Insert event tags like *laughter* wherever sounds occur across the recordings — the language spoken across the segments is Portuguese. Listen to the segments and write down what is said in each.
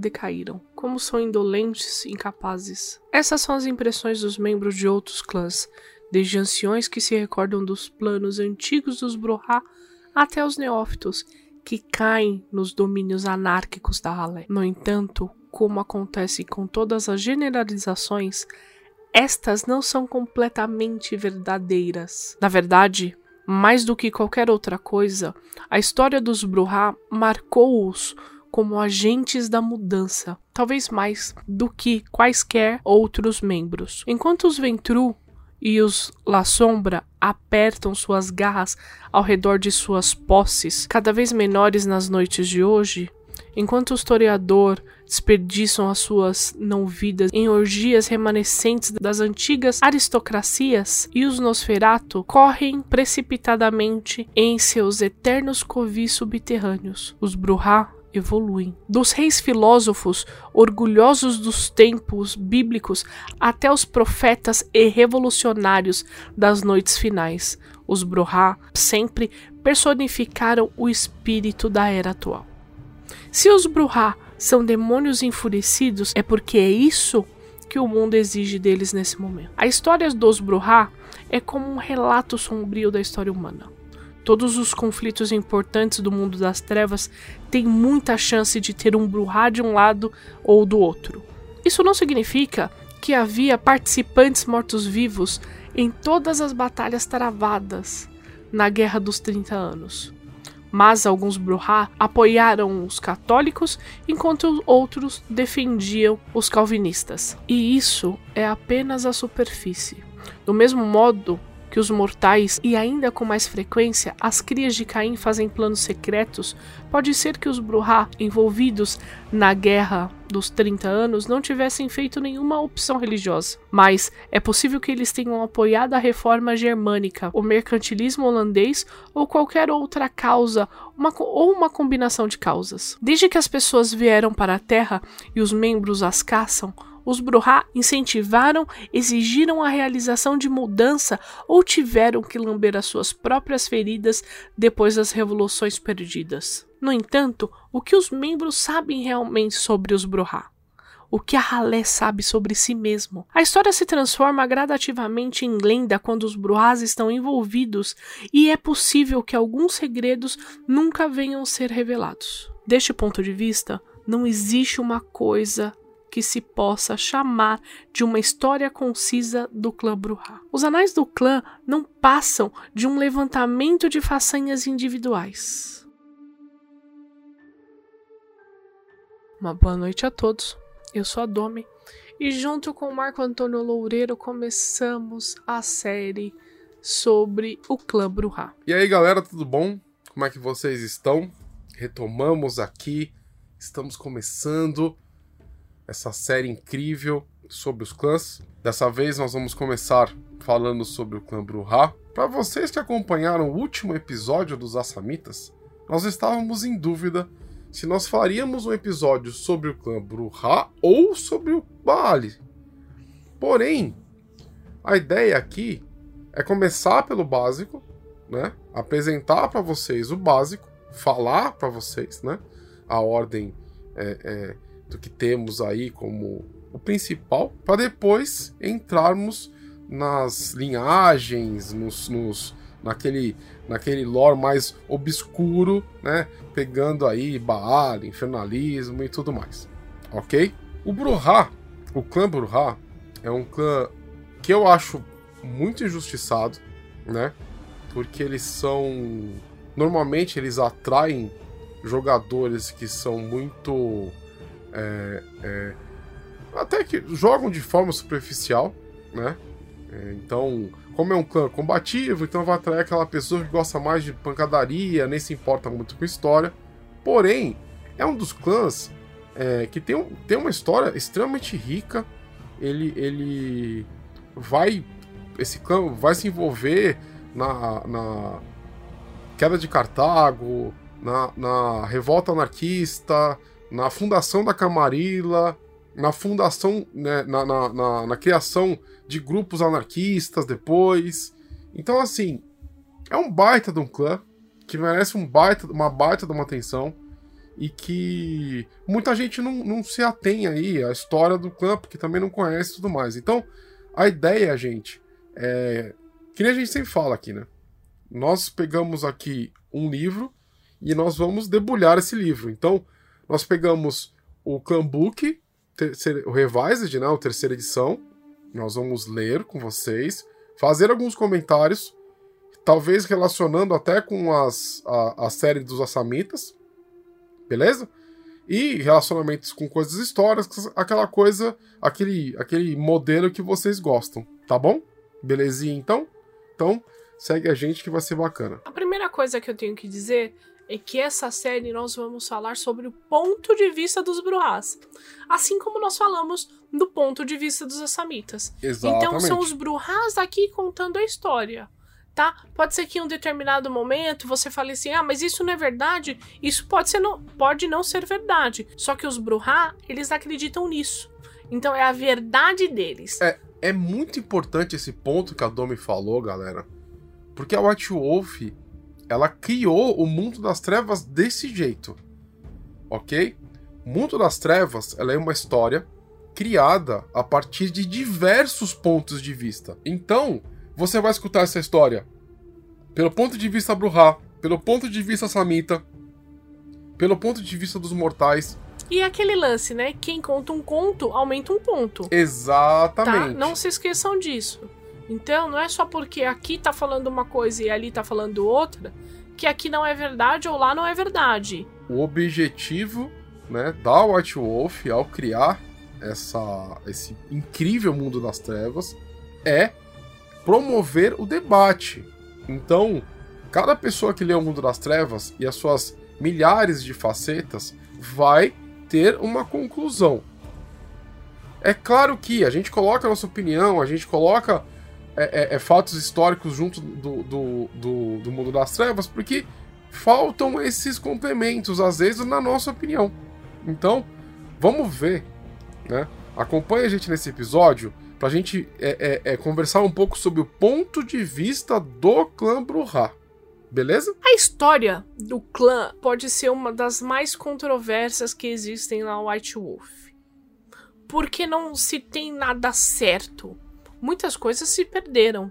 decaíram, como são indolentes e incapazes. Essas são as impressões dos membros de outros clãs, desde anciões que se recordam dos planos antigos dos Bruhá até os neófitos que caem nos domínios anárquicos da Halé. No entanto, como acontece com todas as generalizações, estas não são completamente verdadeiras. Na verdade, mais do que qualquer outra coisa, a história dos Bruhá marcou-os como agentes da mudança, talvez mais do que quaisquer outros membros. Enquanto os Ventru e os La Sombra apertam suas garras ao redor de suas posses, cada vez menores nas noites de hoje, enquanto o historiador desperdiçam as suas não-vidas em orgias remanescentes das antigas aristocracias e os Nosferato correm precipitadamente em seus eternos covis subterrâneos. Os Bruhá evoluem. Dos reis filósofos, orgulhosos dos tempos bíblicos, até os profetas e revolucionários das noites finais, os Brohá sempre personificaram o espírito da era atual. Se os Bruhá são demônios enfurecidos, é porque é isso que o mundo exige deles nesse momento. A história dos Bruhá é como um relato sombrio da história humana. Todos os conflitos importantes do mundo das trevas têm muita chance de ter um Bruhá de um lado ou do outro. Isso não significa que havia participantes mortos-vivos em todas as batalhas travadas na Guerra dos 30 Anos. Mas alguns Bruhá apoiaram os católicos, enquanto outros defendiam os calvinistas. E isso é apenas a superfície. Do mesmo modo que os mortais e ainda com mais frequência as crias de Caim fazem planos secretos, pode ser que os Bruhá envolvidos na guerra dos 30 anos não tivessem feito nenhuma opção religiosa. Mas é possível que eles tenham apoiado a reforma germânica, o mercantilismo holandês ou qualquer outra causa, uma, ou uma combinação de causas. Desde que as pessoas vieram para a Terra e os membros as caçam, os Bruhá incentivaram, exigiram a realização de mudança ou tiveram que lamber as suas próprias feridas depois das revoluções perdidas. No entanto, o que os membros sabem realmente sobre os Bruhá? o que a Halé sabe sobre si mesmo. A história se transforma gradativamente em lenda quando os Bruhás estão envolvidos e é possível que alguns segredos nunca venham a ser revelados. Deste ponto de vista, não existe uma coisa que se possa chamar de uma história concisa do clã Bruhá. Os anais do clã não passam de um levantamento de façanhas individuais. Uma boa noite a todos. Eu sou a Domi e junto com Marco Antônio Loureiro começamos a série sobre o clã Bruhá. E aí, galera, tudo bom? Como é que vocês estão? Retomamos aqui, estamos começando essa série incrível sobre os clãs. Dessa vez nós vamos começar falando sobre o clã Bruhá. Para vocês que acompanharam o último episódio dos Assamitas, nós estávamos em dúvida se nós faríamos um episódio sobre o clã Bruhá ou sobre o Baali. Porém, a ideia aqui é começar pelo básico, né? Apresentar para vocês o básico, falar para vocês, né? A ordem é, é, do que temos aí como o principal, para depois entrarmos nas linhagens, nos, nos, naquele, naquele lore mais obscuro, né? Pegando aí Baal, infernalismo e tudo mais, ok? O Bruhá, o clã Bruhá, é um clã que eu acho muito injustiçado, né? Porque eles são. Normalmente eles atraem jogadores que são muito é, é, até que jogam de forma superficial, né? É, então, como é um clã combativo, então vai atrair aquela pessoa que gosta mais de pancadaria, nem se importa muito com história. Porém, é um dos clãs é, que tem, um, tem uma história extremamente rica. Ele, ele, vai esse clã vai se envolver na, na queda de Cartago, na, na revolta anarquista, na fundação da Camarilla, na fundação, né, na, na, na, na criação de grupos anarquistas depois. Então, assim, é um baita de um clã que merece um baita, uma baita de uma atenção e que muita gente não, não se atém aí à história do clã, porque também não conhece tudo mais. Então, a ideia, gente, é. Que nem a gente sempre fala aqui, né? Nós pegamos aqui um livro e nós vamos debulhar esse livro. Então, nós pegamos o Clan Book, o Revised, né? A terceira edição. Nós vamos ler com vocês, fazer alguns comentários, talvez relacionando até com as, a, a série dos Assamitas, beleza? E relacionamentos com coisas históricas, aquela coisa, aquele, aquele modelo que vocês gostam, tá bom? Belezinha então? Então, segue a gente que vai ser bacana. A primeira coisa que eu tenho que dizer é que essa série nós vamos falar sobre o ponto de vista dos Bruhás. Assim como nós falamos do ponto de vista dos Assamitas. Exatamente. Então são os Bruhás aqui contando a história tá? Pode ser que em um determinado momento você fale assim: "Ah, mas isso não é verdade". Isso pode ser não, pode não ser verdade. Só que os Bruhá, eles acreditam nisso. Então é a verdade deles. É, é muito importante esse ponto que a Domi falou, galera. Porque a White Wolf, ela criou o mundo das trevas desse jeito. OK? O mundo das trevas, ela é uma história criada a partir de diversos pontos de vista. Então, você vai escutar essa história pelo ponto de vista Bruhá, pelo ponto de vista Samita, pelo ponto de vista dos mortais. E aquele lance, né? Quem conta um conto aumenta um ponto. Exatamente. Tá? Não se esqueçam disso. Então, não é só porque aqui tá falando uma coisa e ali tá falando outra, que aqui não é verdade ou lá não é verdade. O objetivo, né, da White Wolf ao criar essa, esse incrível mundo das trevas é promover o debate. Então, cada pessoa que lê o Mundo das Trevas e as suas milhares de facetas vai ter uma conclusão. É claro que a gente coloca a nossa opinião, a gente coloca é, é, é, fatos históricos junto do, do, do, do Mundo das Trevas, porque faltam esses complementos, às vezes, na nossa opinião. Então, vamos ver, né? Acompanhe a gente nesse episódio pra gente é, é, é, conversar um pouco sobre o ponto de vista do clã Bruhá. Beleza? A história do clã pode ser uma das mais controversas que existem na White Wolf. Porque não se tem nada certo. Muitas coisas se perderam,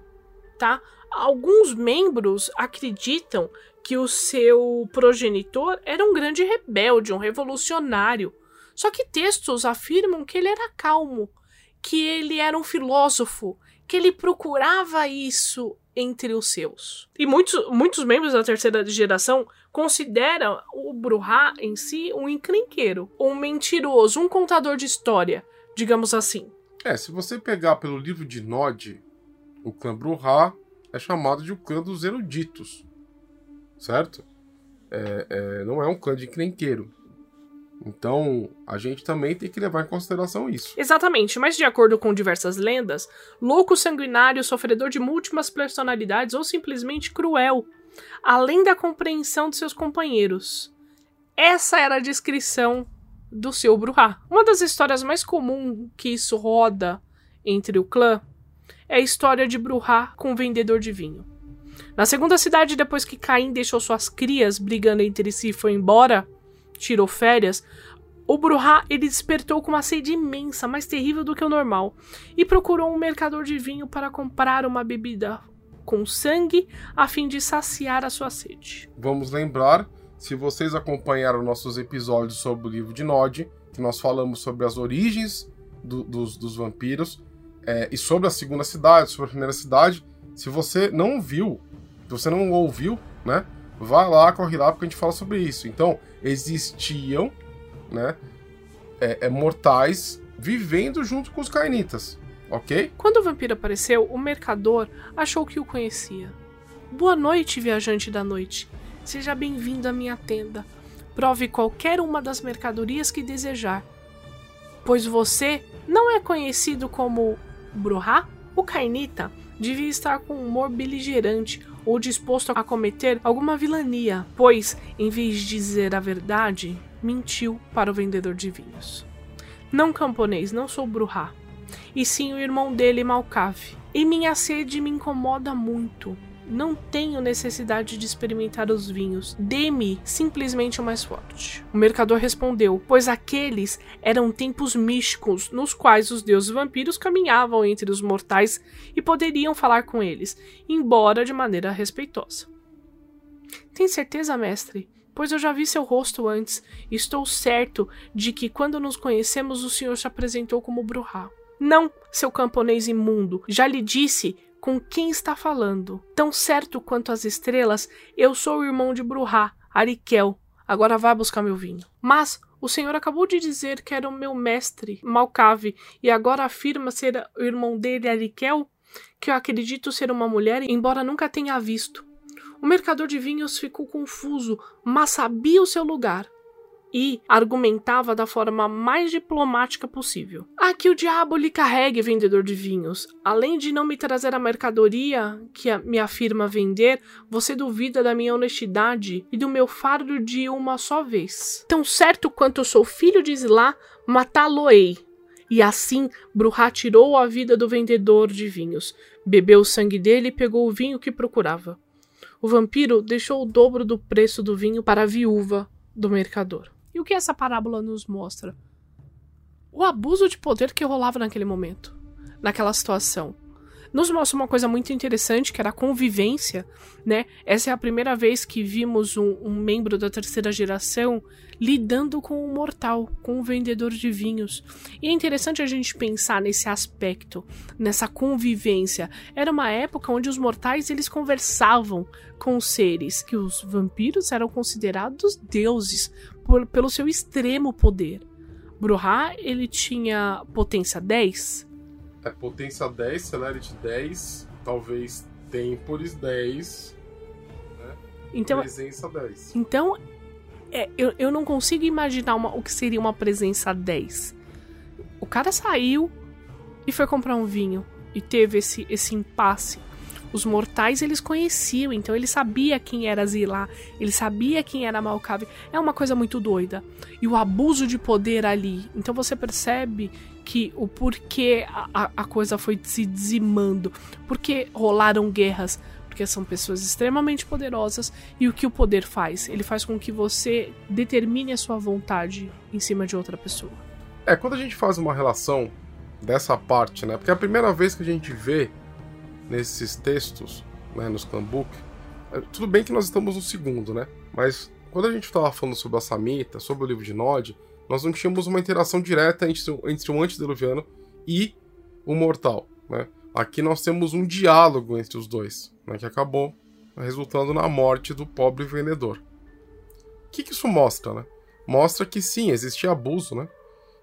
tá? Alguns membros acreditam que o seu progenitor era um grande rebelde, um revolucionário. Só que textos afirmam que ele era calmo, que ele era um filósofo, que ele procurava isso entre os seus. E muitos, muitos membros da terceira geração consideram o Bruhá em si um encrenqueiro, um mentiroso, um contador de história, digamos assim. É, se você pegar pelo livro de Nod, o clã Bruhá é chamado de o clã dos eruditos, certo? É, é, não é um clã de encrenqueiro. Então, a gente também tem que levar em consideração isso. Exatamente, mas de acordo com diversas lendas, louco sanguinário, sofredor de múltiplas personalidades ou simplesmente cruel, além da compreensão de seus companheiros. Essa era a descrição do seu Bruhá. Uma das histórias mais comuns que isso roda entre o clã é a história de Bruhá com o vendedor de vinho. Na segunda cidade, depois que Caim deixou suas crias brigando entre si e foi embora, tirou férias, o Bruhá ele despertou com uma sede imensa, mais terrível do que o normal, e procurou um mercador de vinho para comprar uma bebida com sangue a fim de saciar a sua sede. Vamos lembrar, se vocês acompanharam nossos episódios sobre o livro de Nod, que nós falamos sobre as origens do, dos, dos, vampiros é, e sobre a segunda cidade, sobre a primeira cidade. Se você não viu, se você não ouviu, né? Vai lá, corre lá, porque a gente fala sobre isso. Então, existiam, né, é, é, mortais vivendo junto com os cainitas, ok? Quando o vampiro apareceu, o mercador achou que o conhecia. Boa noite, viajante da noite. Seja bem-vindo à minha tenda. Prove qualquer uma das mercadorias que desejar. Pois você não é conhecido como Bruhá? O Cainita devia estar com um humor beligerante ou disposto a cometer alguma vilania, pois, em vez de dizer a verdade, mentiu para o vendedor de vinhos. Não camponês, não sou Bruhá, e sim o irmão dele, Malcave. E minha sede me incomoda muito. Não tenho necessidade de experimentar os vinhos. Dê-me simplesmente o mais forte. O mercador respondeu: Pois aqueles eram tempos místicos nos quais os deuses vampiros caminhavam entre os mortais e poderiam falar com eles, embora de maneira respeitosa. Tem certeza, mestre? Pois eu já vi seu rosto antes e estou certo de que quando nos conhecemos o senhor se apresentou como Bruhá. Não, seu camponês imundo, já lhe disse com quem está falando. Tão certo quanto as estrelas, eu sou o irmão de Bruhá, Arikel. Agora vá buscar meu vinho. Mas o senhor acabou de dizer que era o meu mestre, Malcave, e agora afirma ser o irmão dele, Arikel, que eu acredito ser uma mulher, embora nunca tenha visto. O mercador de vinhos ficou confuso, mas sabia o seu lugar e argumentava da forma mais diplomática possível. Ah, que o diabo lhe carregue, vendedor de vinhos. Além de não me trazer a mercadoria que me afirma vender, você duvida da minha honestidade e do meu fardo de uma só vez. Tão certo quanto eu sou filho de Islá, matá-lo-ei. E assim, Bruhá tirou a vida do vendedor de vinhos, bebeu o sangue dele e pegou o vinho que procurava. O vampiro deixou o dobro do preço do vinho para a viúva do mercador. E o que essa parábola nos mostra? O abuso de poder que rolava naquele momento, naquela situação. Nos mostra uma coisa muito interessante, que era a convivência, né? Essa é a primeira vez que vimos um, um membro da terceira geração lidando com um mortal, com um vendedor de vinhos. E é interessante a gente pensar nesse aspecto, nessa convivência. Era uma época onde os mortais eles conversavam com os seres, que os vampiros eram considerados deuses, por, pelo seu extremo poder. Bruhá, ele tinha potência 10. É, potência 10, Celerity 10, talvez Temporis 10, né? Então, presença 10. Então, é, eu, eu não consigo imaginar uma, o que seria uma presença 10. O cara saiu e foi comprar um vinho e teve esse, esse impasse os mortais eles conheciam, então ele sabia quem era Zilá, ele sabia quem era Malcave. É uma coisa muito doida. E o abuso de poder ali. Então você percebe que o porquê a, a coisa foi se dizimando, porque rolaram guerras, porque são pessoas extremamente poderosas e o que o poder faz? Ele faz com que você determine a sua vontade em cima de outra pessoa. É, quando a gente faz uma relação dessa parte, né? Porque é a primeira vez que a gente vê nesses textos, né, nos é, tudo bem que nós estamos no segundo, né? Mas quando a gente estava falando sobre a Samita, sobre o livro de Nod, nós não tínhamos uma interação direta entre, entre o antediluviano e o mortal, né? Aqui nós temos um diálogo entre os dois, né, que acabou resultando na morte do pobre vendedor. O que, que isso mostra, né? Mostra que sim, existia abuso, né?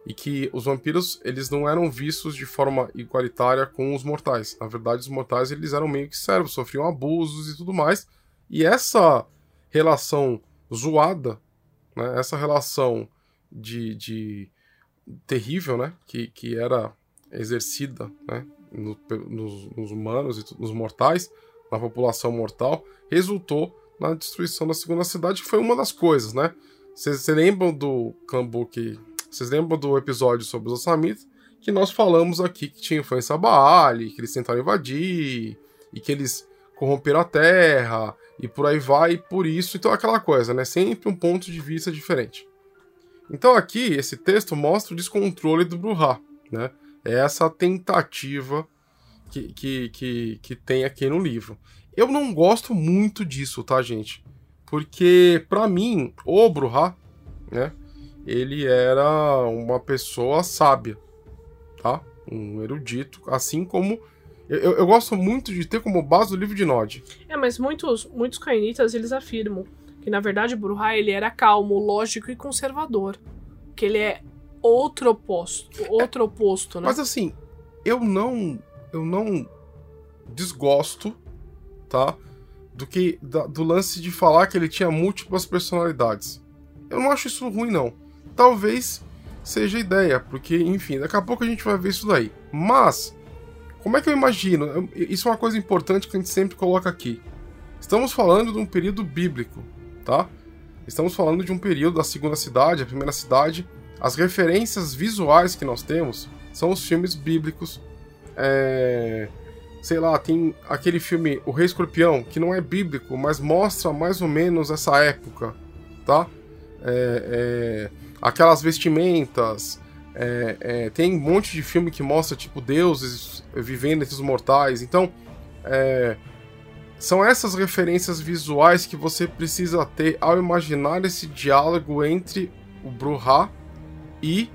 E que os vampiros eles não eram vistos de forma igualitária com os mortais. Na verdade, os mortais eles eram meio que servos, sofriam abusos e tudo mais. E essa relação zoada, né, essa relação de, de terrível, né, que, que era exercida, né, no, nos, nos, humanos e nos mortais, na população mortal, resultou na destruição da segunda cidade, que foi uma das coisas, né? Vocês lembram do Kambuki vocês lembram do episódio sobre os Ossamitas? Que nós falamos aqui que tinha influência Baali, que eles tentaram invadir, e que eles corromperam a terra, e por aí vai, e por isso, então aquela coisa, né? Sempre um ponto de vista diferente. Então aqui, esse texto mostra o descontrole do Bruhá, né? É essa tentativa que, que, que, que tem aqui no livro. Eu não gosto muito disso, tá, gente? Porque, para mim, o Bruhá, né? Ele era uma pessoa sábia, tá? Um erudito, assim como eu, eu, gosto muito de ter como base o livro de Nod. É, mas muitos, muitos cainitas eles afirmam que na verdade Bruhá ele era calmo, lógico e conservador, que ele é outro oposto, outro é, oposto, né? Mas assim, eu não eu não desgosto, tá? Do que da, do lance de falar que ele tinha múltiplas personalidades. Eu não acho isso ruim não talvez seja ideia, porque, enfim, daqui a pouco a gente vai ver isso daí. Mas, como é que eu imagino? Isso é uma coisa importante que a gente sempre coloca aqui. Estamos falando de um período bíblico, tá? Estamos falando de um período da segunda cidade, a primeira cidade. As referências visuais que nós temos são os filmes bíblicos. É... Sei lá, tem aquele filme O Rei Escorpião, que não é bíblico, mas mostra mais ou menos essa época, tá? É, é... Aquelas vestimentas, é, é, tem um monte de filme que mostra, tipo, deuses vivendo entre os mortais. Então, é, são essas referências visuais que você precisa ter ao imaginar esse diálogo entre o Bruhá e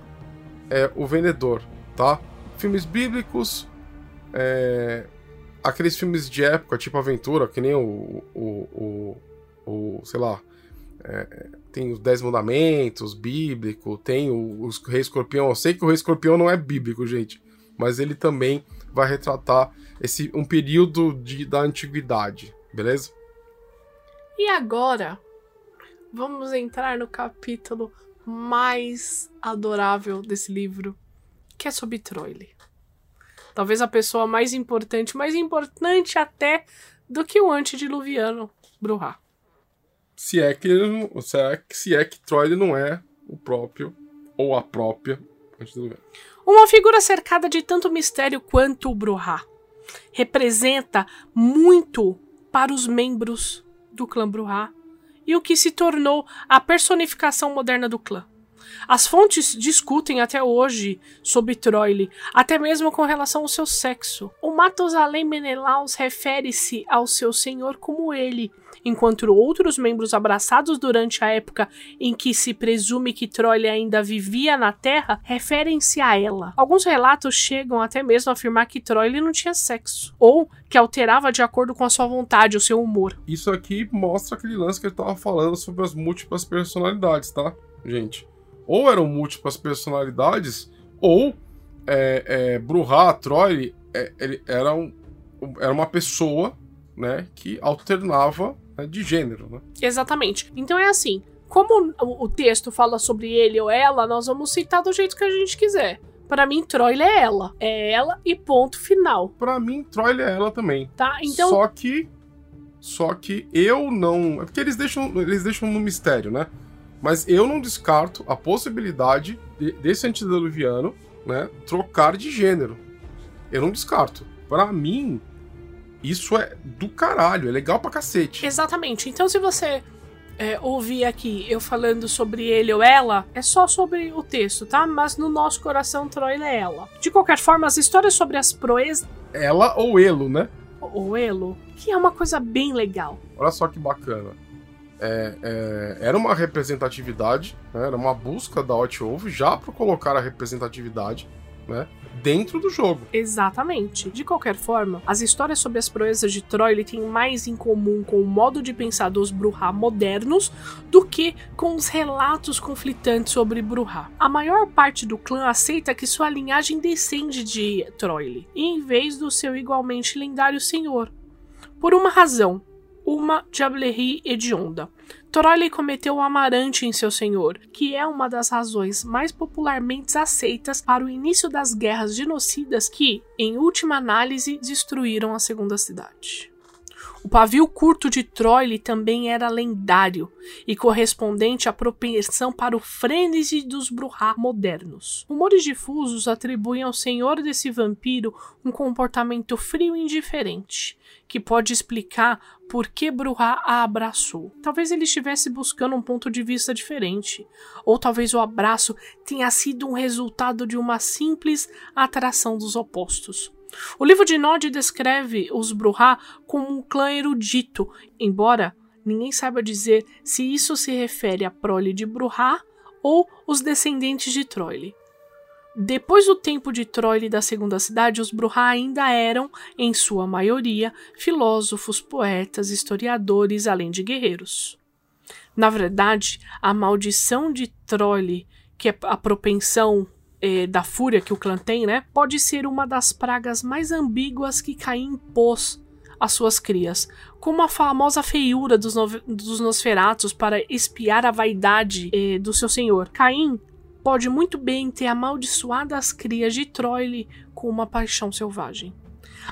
é, o vendedor, tá? Filmes bíblicos, é, aqueles filmes de época, tipo Aventura, que nem o, o, o, o sei lá, é, tem os Dez Mandamentos, bíblico, tem o, o Rei Escorpião. Eu sei que o Rei Escorpião não é bíblico, gente, mas ele também vai retratar esse um período de, da antiguidade, beleza? E agora, vamos entrar no capítulo mais adorável desse livro, que é sobre Troile. Talvez a pessoa mais importante, mais importante até do que o antediluviano, Bruhá se é que se é, se é que Troy não é o próprio ou a própria uma figura cercada de tanto mistério quanto o Bruhá. Representa muito para os membros do clã Bruhá e o que se tornou a personificação moderna do clã. As fontes discutem até hoje sobre Troile, até mesmo com relação ao seu sexo. O Matusalém Menelaus refere-se ao seu senhor como ele, enquanto outros membros abraçados durante a época em que se presume que Troile ainda vivia na Terra referem-se a ela. Alguns relatos chegam até mesmo a afirmar que Troile não tinha sexo, ou que alterava de acordo com a sua vontade ou seu humor. Isso aqui mostra aquele lance que ele estava falando sobre as múltiplas personalidades, tá, gente? ou eram múltiplas personalidades, ou é, é, Bruhá, Troy, é, ele era, um, era uma pessoa né, que alternava né, de gênero. Né? Exatamente. Então é assim: como o texto fala sobre ele ou ela, nós vamos citar do jeito que a gente quiser. Para mim, Troile é ela. É ela e ponto final. Para mim, Troile é ela também. Tá, então. Só que. Só que eu não. É porque eles deixam, eles deixam no mistério, né? Mas eu não descarto a possibilidade de, desse antediluviano né, trocar de gênero. Eu não descarto. Para mim, isso é do caralho, é legal pra cacete. Exatamente. Então, se você é, ouvir aqui eu falando sobre ele ou ela, é só sobre o texto, tá? Mas no nosso coração, Troila é ela. De qualquer forma, as histórias sobre as proezas. Ela ou Elo, né? Ou Elo, que é uma coisa bem legal. Olha só que bacana é, é, era uma representatividade, né, era uma busca da Hot Wolf já para colocar a representatividade né, dentro do jogo. Exatamente. De qualquer forma, as histórias sobre as proezas de Troy têm mais em comum com o modo de pensar dos Bruhá modernos do que com os relatos conflitantes sobre Bruhá. A maior parte do clã aceita que sua linhagem descende de Troile, em vez do seu igualmente lendário senhor. Por uma razão, uma diablerie hedionda. Toroli cometeu o amarante em seu senhor, que é uma das razões mais popularmente aceitas para o início das guerras genocidas que, em última análise, destruíram a segunda cidade. O pavio curto de Troile também era lendário e correspondente à propensão para o frênese dos Bruhá modernos. Rumores difusos atribuem ao senhor desse vampiro um comportamento frio e indiferente, que pode explicar por que Bruhá a abraçou. Talvez ele estivesse buscando um ponto de vista diferente, ou talvez o abraço tenha sido um resultado de uma simples atração dos opostos. O livro de Nod descreve os Bruhá como um clã erudito, embora ninguém saiba dizer se isso se refere à prole de Bruhá ou os descendentes de Troile. Depois do tempo de Troile da Segunda Cidade, os Bruhá ainda eram, em sua maioria, filósofos, poetas, historiadores, além de guerreiros. Na verdade, a maldição de Troile, que é a propensão é, da fúria que o clã tem, né? Pode ser uma das pragas mais ambíguas que Caim impôs às suas crias, como a famosa feiura dos, no dos Nosferatos para espiar a vaidade é, do seu senhor. Caim pode muito bem ter amaldiçoado as crias de Troile com uma paixão selvagem.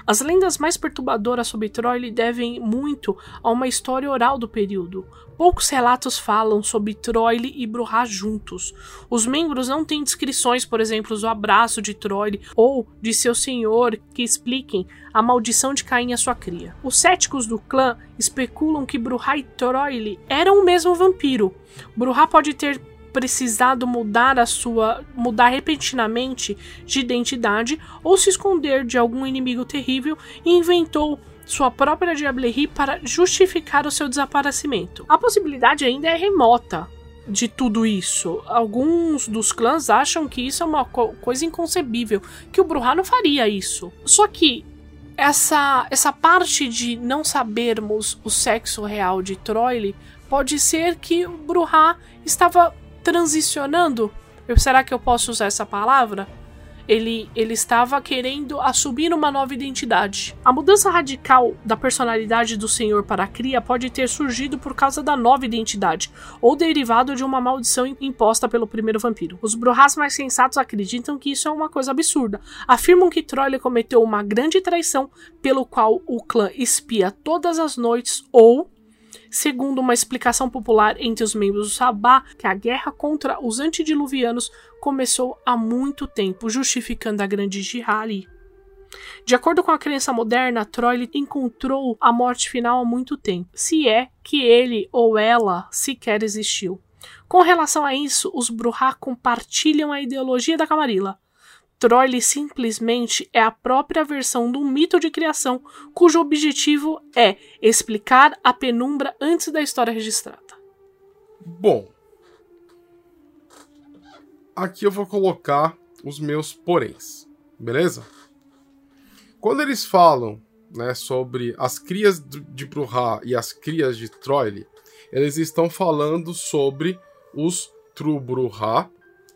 As lendas mais perturbadoras sobre Troy devem muito a uma história oral do período. Poucos relatos falam sobre Troy e Bruhá juntos. Os membros não têm descrições, por exemplo, do abraço de Troy ou de seu senhor que expliquem a maldição de Caim a sua cria. Os céticos do clã especulam que Bruhá e Troy eram o mesmo vampiro. Bruhá pode ter precisado mudar a sua mudar repentinamente de identidade ou se esconder de algum inimigo terrível e inventou sua própria Diablerie para justificar o seu desaparecimento. A possibilidade ainda é remota de tudo isso. Alguns dos clãs acham que isso é uma co coisa inconcebível, que o Bruhá não faria isso. Só que essa, essa parte de não sabermos o sexo real de Troile pode ser que o Bruhá estava transicionando. Eu, será que eu posso usar essa palavra? Ele, ele estava querendo assumir uma nova identidade. A mudança radical da personalidade do Senhor para a cria pode ter surgido por causa da nova identidade, ou derivado de uma maldição imposta pelo primeiro vampiro. Os Bruhás mais sensatos acreditam que isso é uma coisa absurda. Afirmam que Troile cometeu uma grande traição, pelo qual o clã espia todas as noites ou segundo uma explicação popular entre os membros do Sabá, que a guerra contra os antediluvianos começou há muito tempo, justificando a grande jihad De acordo com a crença moderna, Troy encontrou a morte final há muito tempo, se é que ele ou ela sequer existiu. Com relação a isso, os Bruhá compartilham a ideologia da Camarilla. Troile simplesmente é a própria versão do mito de criação, cujo objetivo é explicar a penumbra antes da história registrada. Bom, aqui eu vou colocar os meus poréns, beleza? Quando eles falam né, sobre as crias de Bruhá e as crias de Troile, eles estão falando sobre os True Bruhá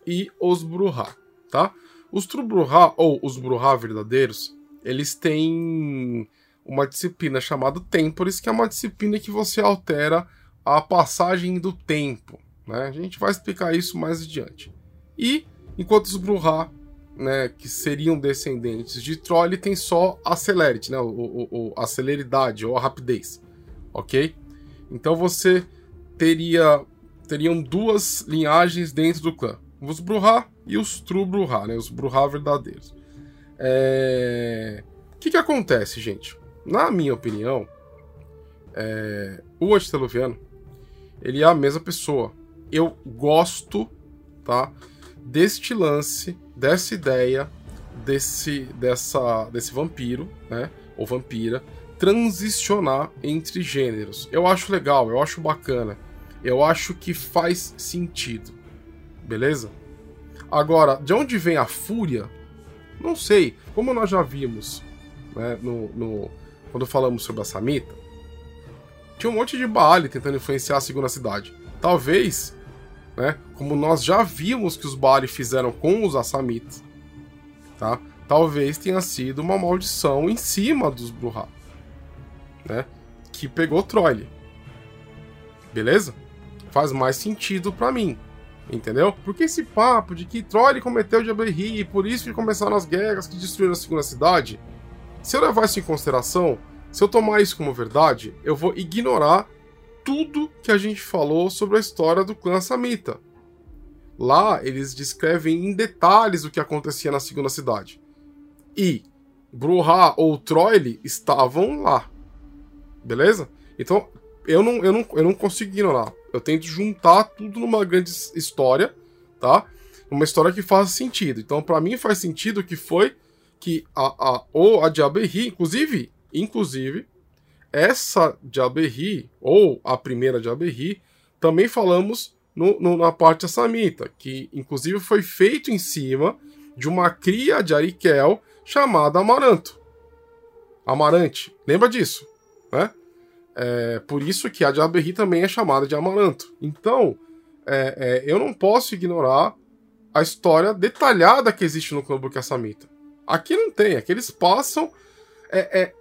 e os Bruhá, tá? Os True Bruhá, ou os Bruhá verdadeiros, eles têm uma disciplina chamada Temporis, que é uma disciplina que você altera a passagem do tempo. Né? A gente vai explicar isso mais adiante. E, enquanto os Bruhá, né, que seriam descendentes de Troll, tem só a Celerity, né, o, o, a celeridade ou a rapidez. Ok? Então você teria teriam duas linhagens dentro do clã os Bruhá e os True Bruhá, né? Os Bruhá verdadeiros. É... O que, que acontece, gente? Na minha opinião, é... o antiteluviano, ele é a mesma pessoa. Eu gosto, tá? Deste lance, dessa ideia, desse, dessa, desse vampiro, né? Ou vampira, transicionar entre gêneros. Eu acho legal, eu acho bacana. Eu acho que faz sentido beleza? Agora, de onde vem a fúria? Não sei. Como nós já vimos né, no, no, quando falamos sobre a Samita, tinha um monte de Baali tentando influenciar a segunda cidade. Talvez, né, como nós já vimos que os Baali fizeram com os Assamitas, tá? talvez tenha sido uma maldição em cima dos Bruhá, né, que pegou Troile. Beleza? Faz mais sentido para mim. Entendeu? Porque esse papo de que Troy cometeu Jaberri e por isso que começaram as guerras que destruíram a segunda cidade, se eu levar isso em consideração, se eu tomar isso como verdade, eu vou ignorar tudo que a gente falou sobre a história do clã Samita. Lá eles descrevem em detalhes o que acontecia na segunda cidade. E Bruhá ou Troile estavam lá. Beleza? Então, eu não, eu não, eu não consigo ignorar. Eu tento juntar tudo numa grande história, tá? Uma história que faça sentido. Então, para mim faz sentido que foi que a, a ou a Diaberri, inclusive, inclusive, essa Diaberri, ou a primeira Diaberri, também falamos no, no, na parte samita, que inclusive foi feito em cima de uma cria de Arikel chamada Amaranto. Amarante, lembra disso, né? É, por isso que a Diaberri também é chamada de Amaranto. Então, é, é, eu não posso ignorar a história detalhada que existe no clã Samita. Aqui não tem, aqui eles passam. É, é,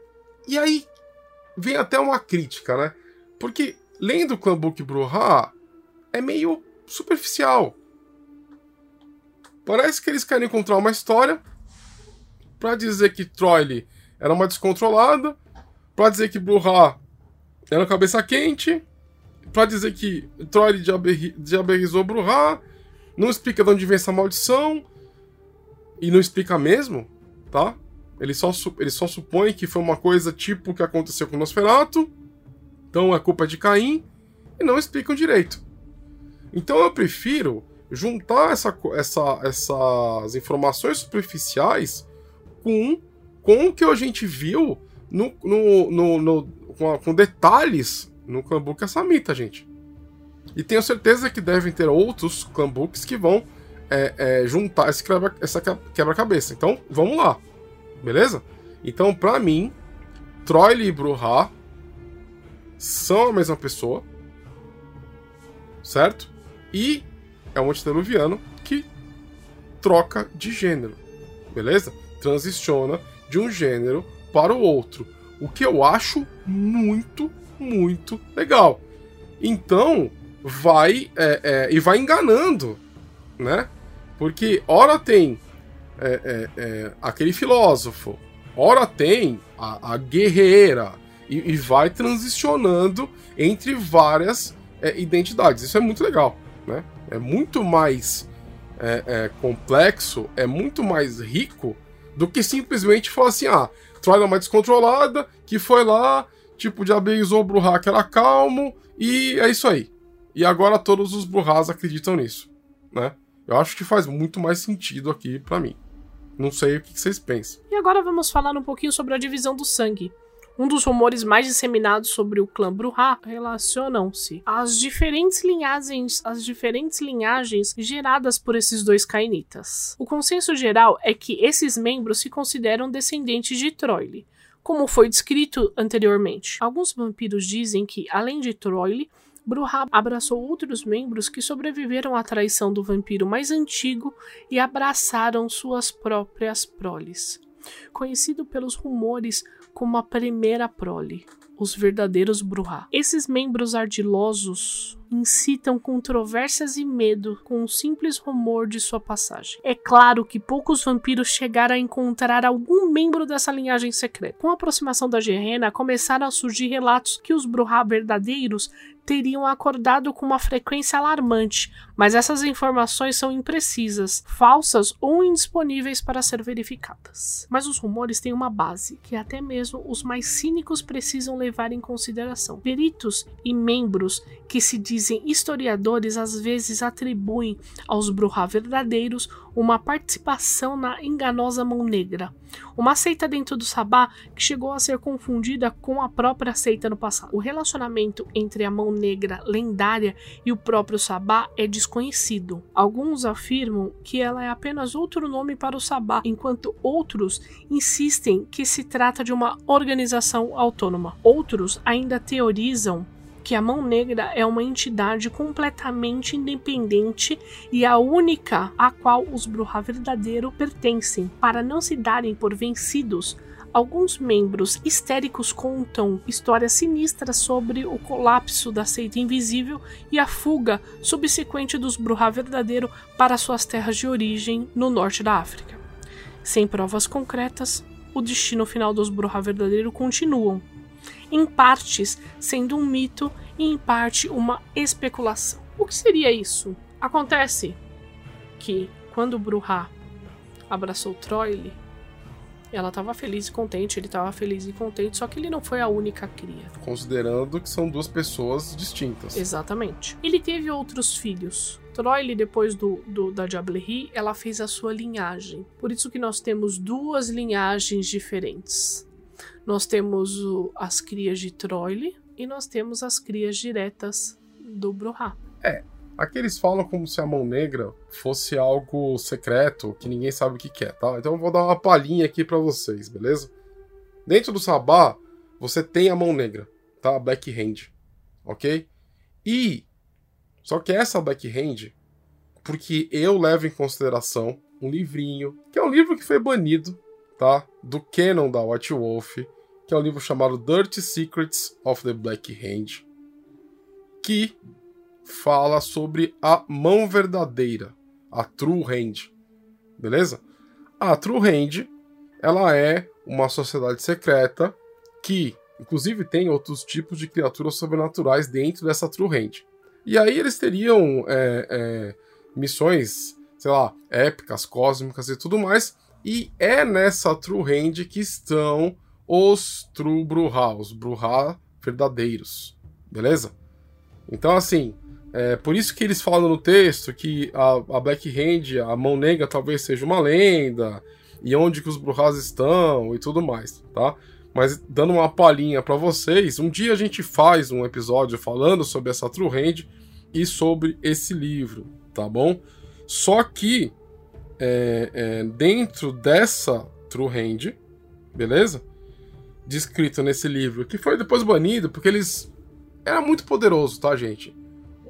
e aí vem até uma crítica, né? Porque lendo o clã Bruhá é meio superficial. Parece que eles querem encontrar uma história para dizer que Troile era uma descontrolada, pra dizer que Bruhá era cabeça quente, pra dizer que Troy diaberizou Bruhá, não explica de onde vem essa maldição, e não explica mesmo, tá? Ele só, ele só supõe que foi uma coisa tipo o que aconteceu com o Nosferatu, então a culpa é de Caim, e não explicam direito. Então eu prefiro juntar essa, essa, essas informações superficiais com, com o que a gente viu no, no, no com, com, detalhes no Clambook Samita, gente. E tenho certeza que devem ter outros Clambooks que vão é, é, juntar esse quebra, essa quebra-cabeça. Então, vamos lá. Beleza? Então, para mim, Troile e Bruhá são a mesma pessoa. Certo? E é um antediluviano que troca de gênero, beleza? Transiciona de um gênero para o outro, o que eu acho muito, muito legal. Então, vai é, é, e vai enganando, né? Porque ora tem é, é, é aquele filósofo, ora tem a, a guerreira e, e, vai transicionando entre várias é, identidades. Isso é muito legal, né? é muito mais complexo, é muito mais rico do que simplesmente falar assim: ah, Troy é uma descontrolada que foi lá, tipo, diabeizou o Bruhá que era calmo, e é isso aí. E agora todos os Bruhás acreditam nisso, né? Eu acho que faz muito mais sentido aqui para mim. Não sei o que vocês pensam. E agora vamos falar um pouquinho sobre a divisão do sangue. Um dos rumores mais disseminados sobre o clã Bruhá relacionam-se às diferentes linhagens, às diferentes linhagens geradas por esses dois cainitas. O consenso geral é que esses membros se consideram descendentes de Troile, como foi descrito anteriormente. Alguns vampiros dizem que, além de Troile, Bruhá abraçou outros membros que sobreviveram à traição do vampiro mais antigo e abraçaram suas próprias proles. Conhecido pelos rumores como a primeira prole, os verdadeiros Bruhá. Esses membros ardilosos incitam controvérsias e medo com o simples rumor de sua passagem. É claro que poucos vampiros chegaram a encontrar algum membro dessa linhagem secreta. Com a aproximação da Gerena, começaram a surgir relatos que os Bruhá verdadeiros teriam acordado com uma frequência alarmante, mas essas informações são imprecisas, falsas ou indisponíveis para ser verificadas. Mas os rumores têm uma base, que até mesmo os mais cínicos precisam levar em consideração. Peritos e membros que se dizem historiadores às vezes atribuem aos Bruhá verdadeiros uma participação na enganosa Mão Negra, uma seita dentro do Sabá que chegou a ser confundida com a própria seita no passado. O relacionamento entre a Mão Negra lendária e o próprio Sabá é desconhecido. Alguns afirmam que ela é apenas outro nome para o Sabá, enquanto outros insistem que se trata de uma organização autônoma. Outros ainda teorizam que a Mão Negra é uma entidade completamente independente e a única a qual os Bruhá verdadeiro pertencem. Para não se darem por vencidos, alguns membros histéricos contam histórias sinistras sobre o colapso da seita invisível e a fuga subsequente dos Bruhá verdadeiro para suas terras de origem no norte da África. Sem provas concretas, o destino final dos Bruhá verdadeiro continuam em partes sendo um mito e em parte uma especulação. O que seria isso? Acontece que quando Bruhá abraçou Troile, ela estava feliz e contente, ele estava feliz e contente, só que ele não foi a única cria. Considerando que são duas pessoas distintas. Exatamente. Ele teve outros filhos. Troile, depois do, do da Diablerie, ela fez a sua linhagem. Por isso que nós temos duas linhagens diferentes. Nós temos o, as crias de Troile e nós temos as crias diretas do Brohá. É, aqui eles falam como se a mão negra fosse algo secreto, que ninguém sabe o que é, tá? Então eu vou dar uma palhinha aqui para vocês, beleza? Dentro do Sabá, você tem a mão negra, tá? A Black Hand, ok? E, só que essa Black Hand, porque eu levo em consideração um livrinho, que é um livro que foi banido tá? Do canon da White Wolf, que é um livro chamado Dirty Secrets of the Black Hand, que fala sobre a mão verdadeira, a True Hand, beleza? A True Hand ela é uma sociedade secreta que, inclusive, tem outros tipos de criaturas sobrenaturais dentro dessa True Hand. E aí eles teriam é, é, missões, sei lá, épicas, cósmicas e tudo mais. E é nessa True Hand que estão os True Bruhá, os Bruhá verdadeiros. Beleza? Então, assim, é por isso que eles falam no texto que a, a Black Hand, a mão negra, talvez seja uma lenda, e onde que os Bruhás estão e tudo mais, tá? Mas dando uma palhinha para vocês, um dia a gente faz um episódio falando sobre essa True Hand e sobre esse livro, tá bom? Só que é, é, dentro dessa True Hand, beleza? Descrito nesse livro, que foi depois banido porque eles era muito poderoso, tá, gente?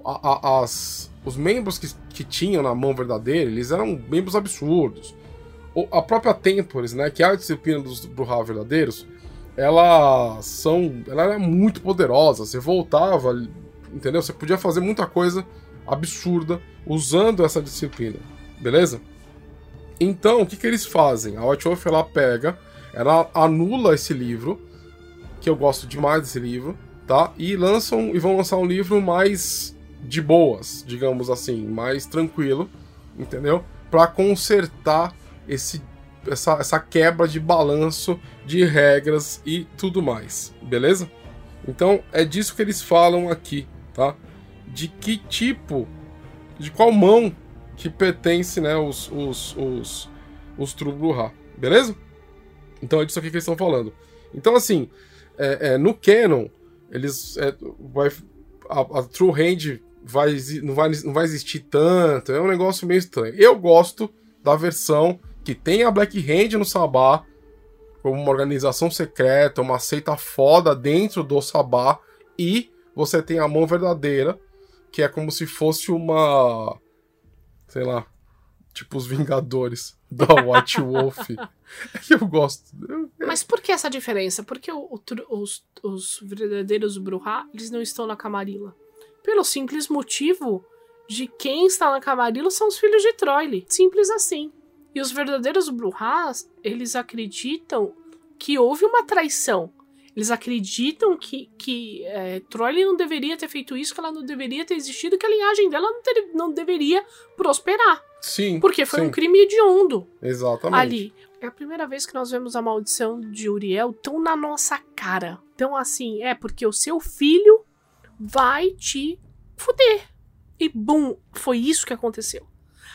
A, a, as, os membros que, que tinham na mão verdadeira, eles eram membros absurdos. O, a própria Tempores, né, que é a disciplina dos Bruhá verdadeiros, ela são, ela era muito poderosa. Você voltava, entendeu? Você podia fazer muita coisa absurda usando essa disciplina, beleza? Então, o que, que eles fazem? A White Wolf ela pega, ela anula esse livro, que eu gosto demais desse livro, tá? E lançam e vão lançar um livro mais de boas, digamos assim, mais tranquilo, entendeu? Para consertar esse essa, essa quebra de balanço de regras e tudo mais, beleza? Então é disso que eles falam aqui, tá? De que tipo, de qual mão que pertence, né, os os os, os Trubluha, beleza? Então é disso aqui que eles estão falando. Então assim, é, é, no canon eles é, vai, a, a, True Hand vai, não, vai, não vai existir tanto, é um negócio meio estranho. Eu gosto da versão que tem a Black Hand no Sabá, como uma organização secreta, uma seita foda dentro do Sabá, e você tem a mão verdadeira, que é como se fosse uma. Sei lá, tipo os Vingadores *laughs* da White Wolf. é *laughs* que eu gosto. Mas por que essa diferença? Porque o, o, os, os verdadeiros Bruhá, eles não estão na Camarilla. Pelo simples motivo de quem está na Camarilla são os filhos de Troile. Simples assim. E os verdadeiros Bruhás, eles acreditam que houve uma traição. Eles acreditam que, que é, Troile não deveria ter feito isso, que ela não deveria ter existido, que a linhagem dela não, ter, não deveria prosperar. Sim. Porque foi sim. um crime hediondo. Exatamente. Ali. É a primeira vez que nós vemos a maldição de Uriel tão na nossa cara. Então, assim, é porque o seu filho vai te fuder. E bum, foi isso que aconteceu.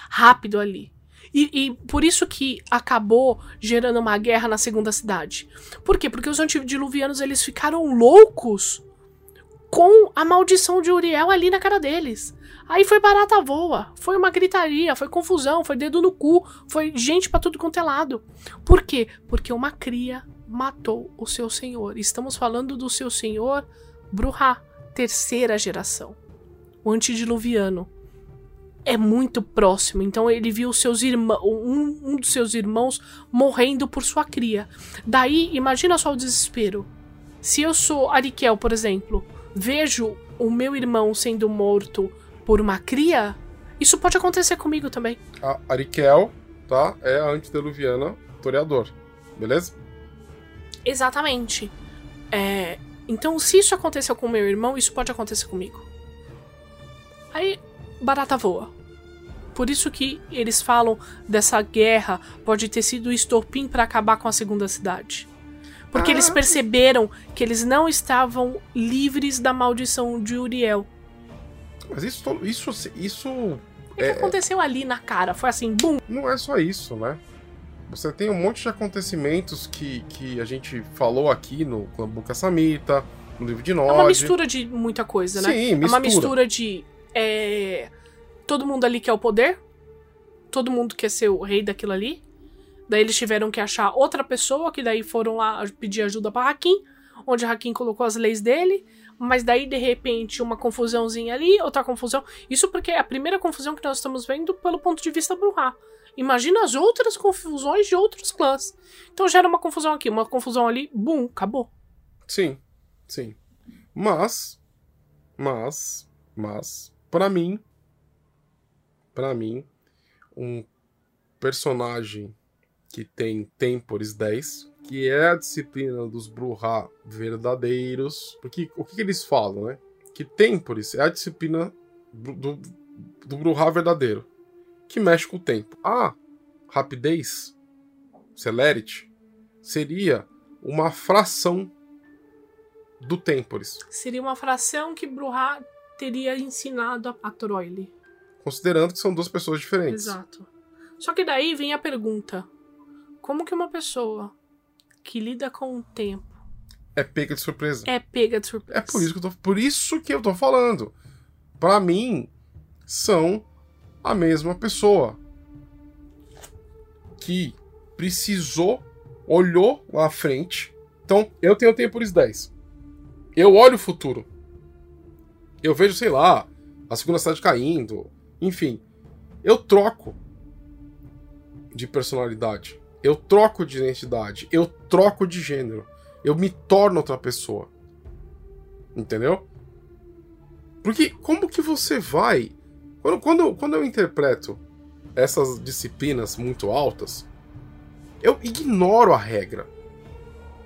Rápido ali. E, e, por isso que acabou gerando uma guerra na segunda cidade. Por quê? Porque os antediluvianos eles ficaram loucos com a maldição de Uriel ali na cara deles. Aí foi barata voa, foi uma gritaria, foi confusão, foi dedo no cu, foi gente para tudo quanto é lado. Por quê? Porque uma cria matou o seu senhor. Estamos falando do seu senhor Bruhá, terceira geração. O antediluviano é muito próximo. Então ele viu seus irmãos, um, um dos seus irmãos morrendo por sua cria. Daí, imagina só o desespero. Se eu sou Arikel, por exemplo, vejo o meu irmão sendo morto por uma cria, isso pode acontecer comigo também. A Arikel, tá? É a antediluviana toreador, beleza? Exatamente. É, então, se isso aconteceu com meu irmão, isso pode acontecer comigo. Aí, barata voa. Por isso que eles falam dessa guerra pode ter sido o estopim para acabar com a segunda cidade. Porque ah. eles perceberam que eles não estavam livres da maldição de Uriel. Mas isso isso isso o que é... aconteceu ali na cara? Foi assim, bum. Não é só isso, né? Você tem um monte de acontecimentos que, que a gente falou aqui no Clambuca Samita, no livro de Nod. É uma mistura de muita coisa, né? Sim, mistura. É uma mistura de é, todo mundo ali quer o poder, todo mundo quer ser o rei daquilo ali. Daí eles tiveram que achar outra pessoa, que daí foram lá pedir ajuda para Hakim, onde Hakim colocou as leis dele, mas daí de repente uma confusãozinha ali, outra confusão. Isso porque é a primeira confusão que nós estamos vendo pelo ponto de vista Bruhá. Imagina as outras confusões de outros clãs. Então gera uma confusão aqui, uma confusão ali, bum, acabou. Sim, sim. Mas, mas, mas, para mim, para mim, um personagem que tem Tempores 10, que é a disciplina dos Bruhá verdadeiros. Porque o que, eles falam, né? Que Tempores é a disciplina do, do, Bruhá verdadeiro, que mexe com o tempo. A rapidez, celerity, seria uma fração do Tempores. Seria uma fração que Bruhá teria ensinado a Troile. Considerando que são duas pessoas diferentes. Exato. Só que daí vem a pergunta: como que uma pessoa que lida com o tempo É pega de surpresa. é pega de surpresa? É por isso que eu tô, por isso que eu tô falando. Pra mim, são a mesma pessoa que precisou, olhou lá à frente. Então, eu tenho Tempores 10. Eu olho o futuro. Eu vejo, sei lá, a segunda cidade caindo. Enfim, eu troco de personalidade. Eu troco de identidade. Eu troco de gênero. Eu me torno outra pessoa. Entendeu? Porque como que você vai. Quando, quando, quando eu interpreto essas disciplinas muito altas, eu ignoro a regra.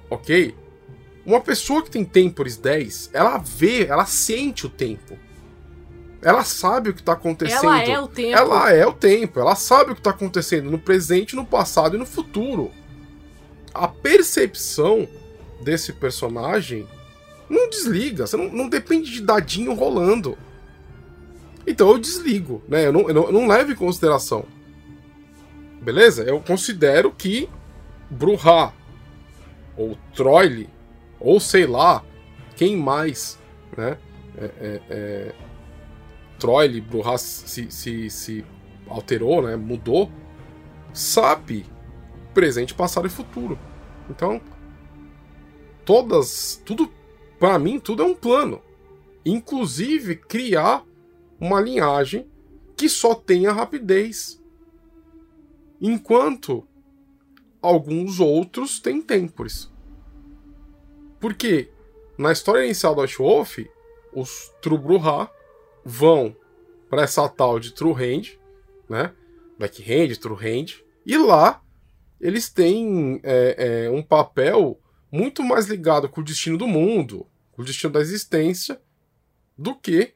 Ok? Uma pessoa que tem Tempores 10, ela vê, ela sente o tempo. Ela sabe o que está acontecendo. Ela é o tempo. Ela é o tempo. Ela sabe o que está acontecendo no presente, no passado e no futuro. A percepção desse personagem não desliga. Você não, não depende de dadinho rolando. Então eu desligo, né? Eu não, eu não, eu não levo em consideração. Beleza? Eu considero que Bruhá ou Troile ou sei lá quem mais, né? É, é, é... Troile, Bruhá se, se, se alterou, né? Mudou. Sabe presente, passado e futuro. Então, todas, tudo para mim tudo é um plano. Inclusive criar uma linhagem que só tenha rapidez. Enquanto alguns outros têm tempores. Porque na história inicial do Ashwolf, os Trubruha vão para essa tal de True Hand, né? Backhand, True Hand, e lá eles têm é, é, um papel muito mais ligado com o destino do mundo, com o destino da existência, do que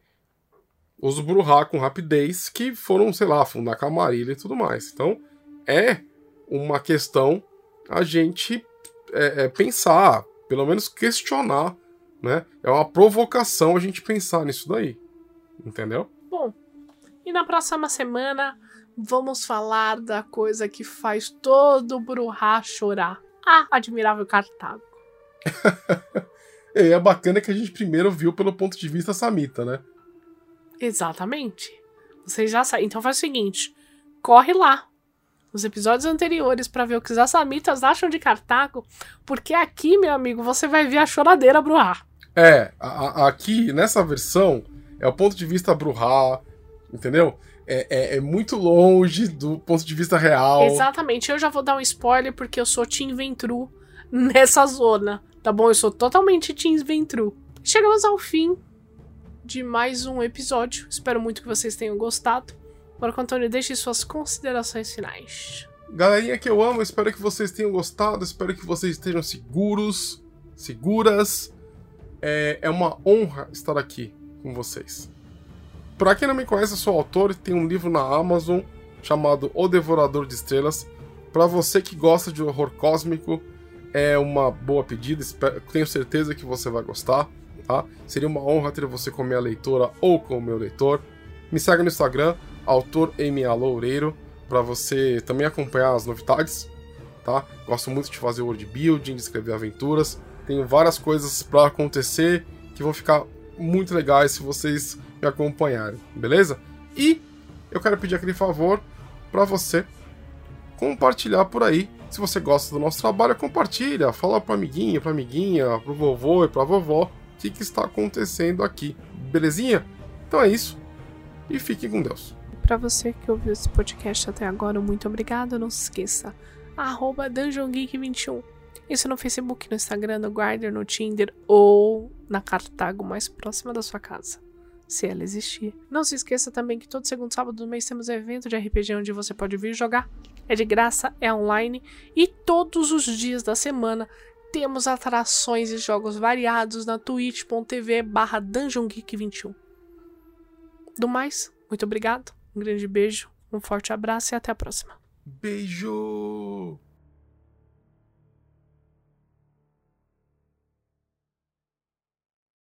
os Bruhá com rapidez que foram, sei lá, fundar Camarilha e tudo mais. Então é uma questão a gente é, é, pensar, pelo menos questionar, né? É uma provocação a gente pensar nisso daí, entendeu? Bom, e na próxima semana vamos falar da coisa que faz todo Bruhá chorar. A admirável Cartago. *laughs* é, é bacana que a gente primeiro viu pelo ponto de vista samita, né? Exatamente. Vocês já sabem. Então faz o seguinte: corre lá nos episódios anteriores para ver o que os assamitas acham de Cartago, porque aqui, meu amigo, você vai ver a choradeira Bruhá. É, a, a, aqui nessa versão é o ponto de vista Bruhá, entendeu? É, é, é, muito longe do ponto de vista real. Exatamente. Eu já vou dar um spoiler porque eu sou Team Ventru *laughs* nessa zona, tá bom? Eu sou totalmente Team Ventru. Chegamos ao fim de mais um episódio. Espero muito que vocês tenham gostado. Marco Antônio, deixe suas considerações finais. Galerinha que eu amo, espero que vocês tenham gostado, espero que vocês estejam seguros, seguras. É, é uma honra estar aqui com vocês. Para quem não me conhece, eu sou autor e tenho um livro na Amazon chamado O Devorador de Estrelas. Para você que gosta de horror cósmico, é uma boa pedida, tenho certeza que você vai gostar. Tá? Seria uma honra ter você como minha leitora ou como meu leitor. Me segue no Instagram, autor MA Loureiro, para você também acompanhar as novidades. Tá? Gosto muito de fazer world building, de escrever aventuras. Tenho várias coisas para acontecer que vão ficar muito legais se vocês me acompanharem, beleza? E eu quero pedir aquele favor para você compartilhar por aí. Se você gosta do nosso trabalho, compartilha, fala para amiguinha, para amiguinha, pro vovô e para vovó o que, que está acontecendo aqui, belezinha? Então é isso e fiquem com Deus. Para você que ouviu esse podcast até agora, muito obrigado. Não se esqueça, arroba DungeonGeek21. Isso no Facebook, no Instagram, no Guardian, no Tinder ou na Cartago mais próxima da sua casa se ela existir. Não se esqueça também que todo segundo sábado do mês temos um evento de RPG onde você pode vir jogar. É de graça, é online e todos os dias da semana temos atrações e jogos variados na twitch.tv barra dungeongeek21. Do mais, muito obrigado, um grande beijo, um forte abraço e até a próxima. Beijo!